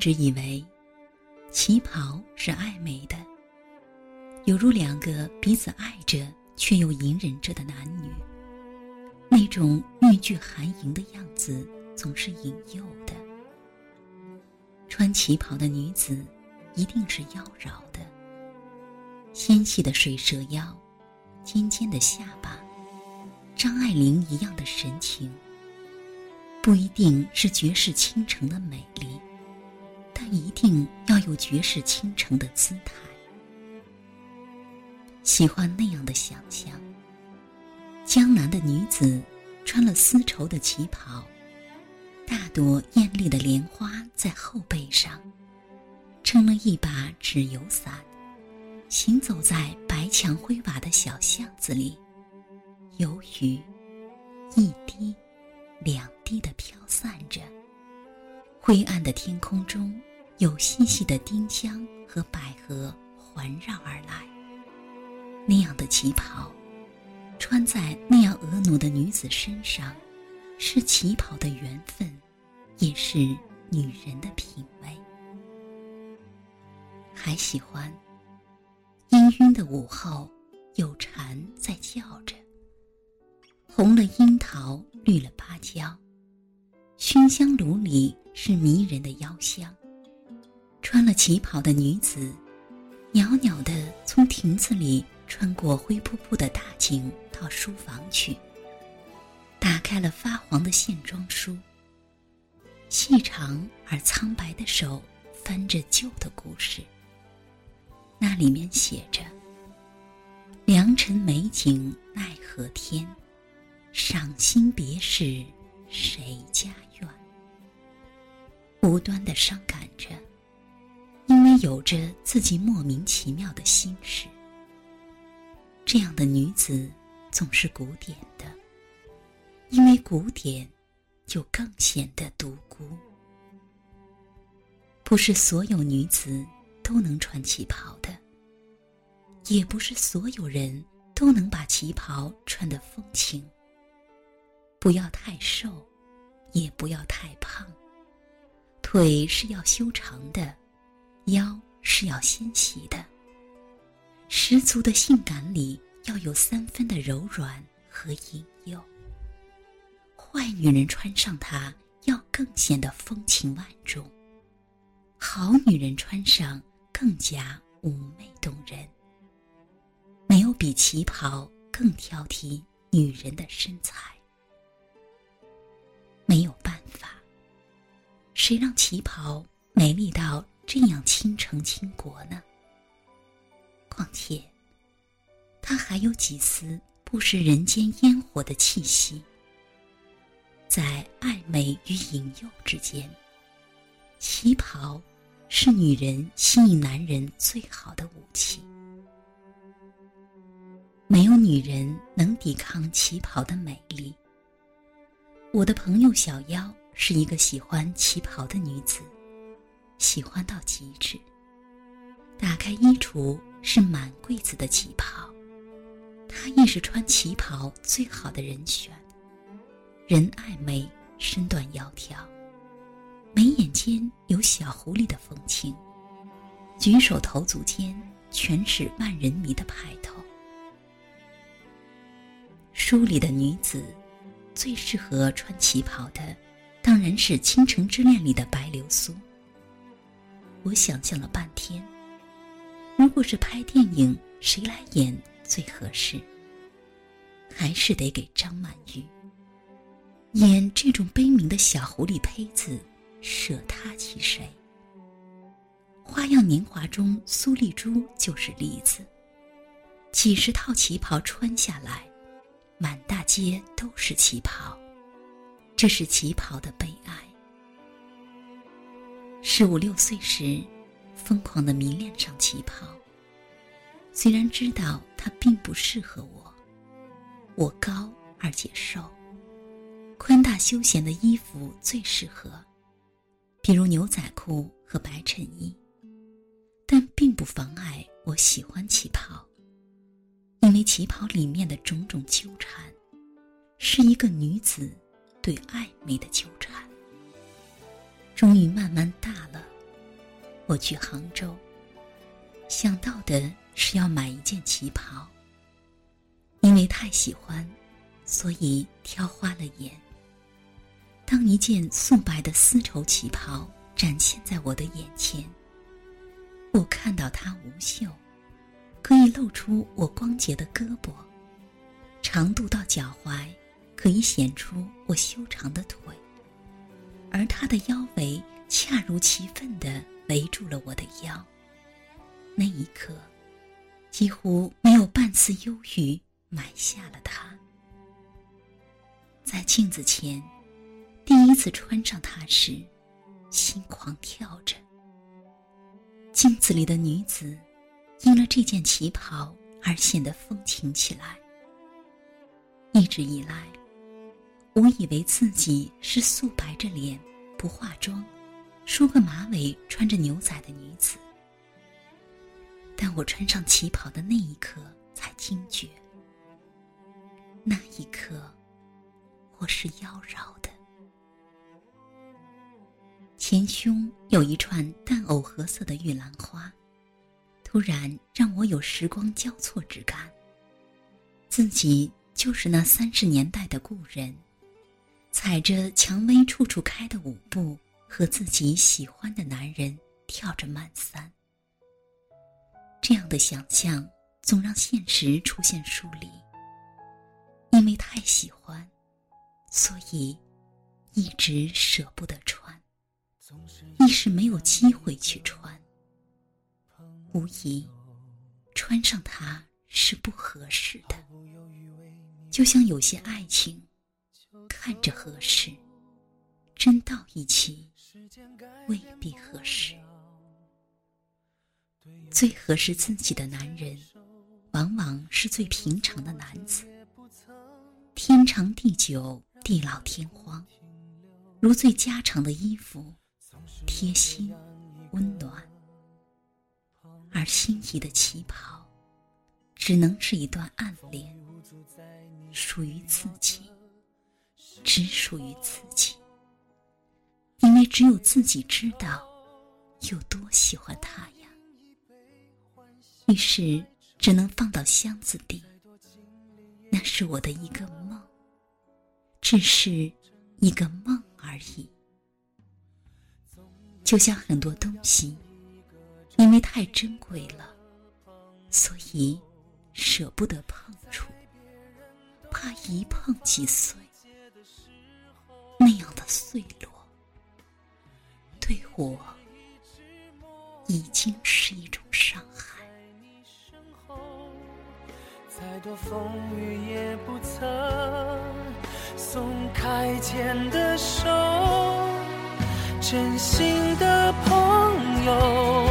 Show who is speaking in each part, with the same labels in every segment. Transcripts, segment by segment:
Speaker 1: 一直以为，旗袍是暧昧的，犹如两个彼此爱着却又隐忍着的男女。那种欲拒还迎的样子，总是引诱的。穿旗袍的女子，一定是妖娆的。纤细的水蛇腰，尖尖的下巴，张爱玲一样的神情。不一定是绝世倾城的美丽。但一定要有绝世倾城的姿态。喜欢那样的想象：江南的女子穿了丝绸的旗袍，大朵艳丽的莲花在后背上，撑了一把纸油伞，行走在白墙灰瓦的小巷子里，有雨，一滴，两滴的飘散着。灰暗的天空中。有细细的丁香和百合环绕而来。那样的旗袍，穿在那样婀娜的女子身上，是旗袍的缘分，也是女人的品味。还喜欢氤氲的午后，有蝉在叫着。红了樱桃，绿了芭蕉，熏香炉里是迷人的妖香。穿了旗袍的女子，袅袅地从亭子里穿过灰扑扑的大井到书房去。打开了发黄的线装书，细长而苍白的手翻着旧的故事。那里面写着：“良辰美景奈何天，赏心别事谁家院。”无端的伤感着。有着自己莫名其妙的心事，这样的女子总是古典的。因为古典，就更显得独孤。不是所有女子都能穿旗袍的，也不是所有人都能把旗袍穿得风情。不要太瘦，也不要太胖，腿是要修长的。腰是要纤细的，十足的性感里要有三分的柔软和引诱。坏女人穿上它，要更显得风情万种；好女人穿上，更加妩媚动人。没有比旗袍更挑剔女人的身材。没有办法，谁让旗袍美丽到？这样倾城倾国呢？况且，它还有几丝不食人间烟火的气息，在暧昧与引诱之间，旗袍是女人吸引男人最好的武器。没有女人能抵抗旗袍的美丽。我的朋友小妖是一个喜欢旗袍的女子。喜欢到极致。打开衣橱是满柜子的旗袍，她亦是穿旗袍最好的人选。人爱美，身段窈窕，眉眼间有小狐狸的风情，举手投足间全是万人迷的派头。书里的女子，最适合穿旗袍的，当然是《倾城之恋》里的白流苏。我想象了半天，如果是拍电影，谁来演最合适？还是得给张曼玉演这种悲鸣的小狐狸胚子，舍她其谁？《花样年华》中苏丽珠就是例子，几十套旗袍穿下来，满大街都是旗袍，这是旗袍的悲哀。十五六岁时，疯狂的迷恋上旗袍。虽然知道它并不适合我，我高而且瘦，宽大休闲的衣服最适合，比如牛仔裤和白衬衣。但并不妨碍我喜欢旗袍，因为旗袍里面的种种纠缠，是一个女子对暧昧的纠缠。终于慢慢大了，我去杭州，想到的是要买一件旗袍。因为太喜欢，所以挑花了眼。当一件素白的丝绸旗袍展现在我的眼前，我看到它无袖，可以露出我光洁的胳膊，长度到脚踝，可以显出我修长的腿。而它的腰围恰如其分地围住了我的腰。那一刻，几乎没有半丝忧郁。买下了它，在镜子前，第一次穿上它时，心狂跳着。镜子里的女子，因了这件旗袍而显得风情起来。一直以来，我以为自己是素白着脸、不化妆、梳个马尾、穿着牛仔的女子，但我穿上旗袍的那一刻，才惊觉。那一刻，我是妖娆的。前胸有一串淡藕荷色的玉兰花，突然让我有时光交错之感。自己就是那三十年代的故人，踩着蔷薇处处开的舞步，和自己喜欢的男人跳着慢三。这样的想象总让现实出现疏离。因为太喜欢，所以一直舍不得穿，一时没有机会去穿。无疑，穿上它是不合适的。就像有些爱情，看着合适，真到一起未必合适。最合适自己的男人，往往是最平常的男子。天长地久，地老天荒，如最家常的衣服，贴心温暖。而心仪的旗袍，只能是一段暗恋，属于自己，只属于自己。因为只有自己知道，有多喜欢他呀。于是，只能放到箱子里。那是我的一个梦，只是一个梦而已。就像很多东西，因为太珍贵了，所以舍不得碰触，怕一碰即碎。那样的碎落，对我已经是一种伤害。
Speaker 2: 再多风雨也不曾松开牵的手，真心的朋友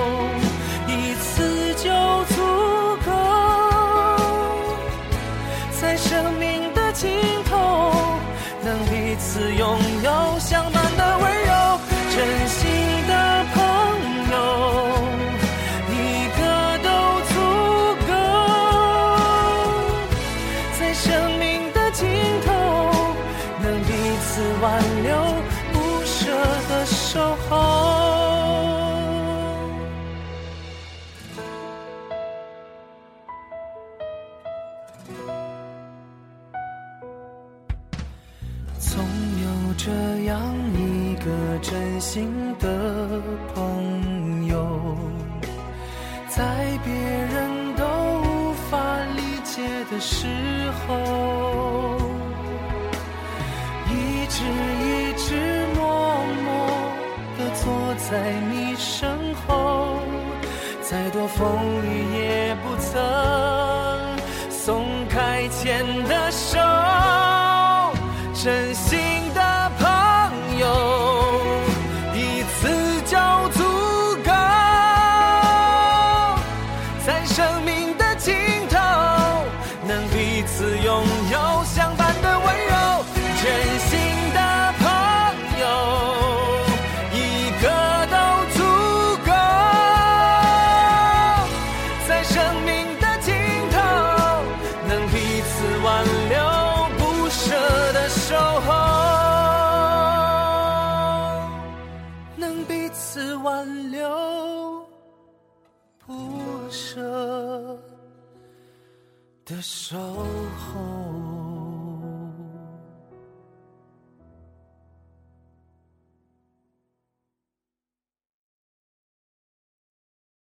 Speaker 2: 生命的尽头能彼此挽留不舍的守候。总有这样一个真心的朋友在别人的时候。一直一直默默地坐在你身后，再多风雨也不曾松开牵的手，拥有相伴的温柔，真心的朋友，一个都足够，在生命的尽头，能彼此挽留，不舍的守候。能彼此挽留。的守候。